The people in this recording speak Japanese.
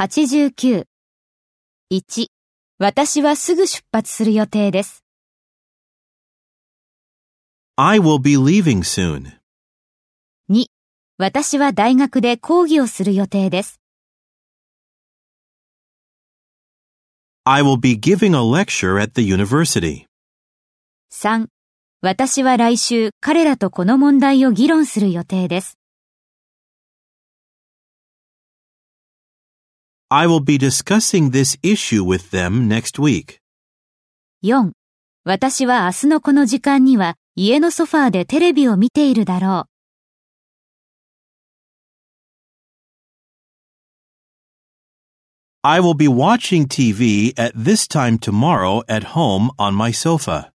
89。1、私はすぐ出発する予定です。I will be leaving soon. 2、私は大学で講義をする予定です。I will be giving a lecture at the university. 3、私は来週彼らとこの問題を議論する予定です。I will be discussing this issue with them next week. 4、私は明日のこの時間には家のソファーでテレビを見ているだろう。 I will be watching TV at this time tomorrow at home on my sofa.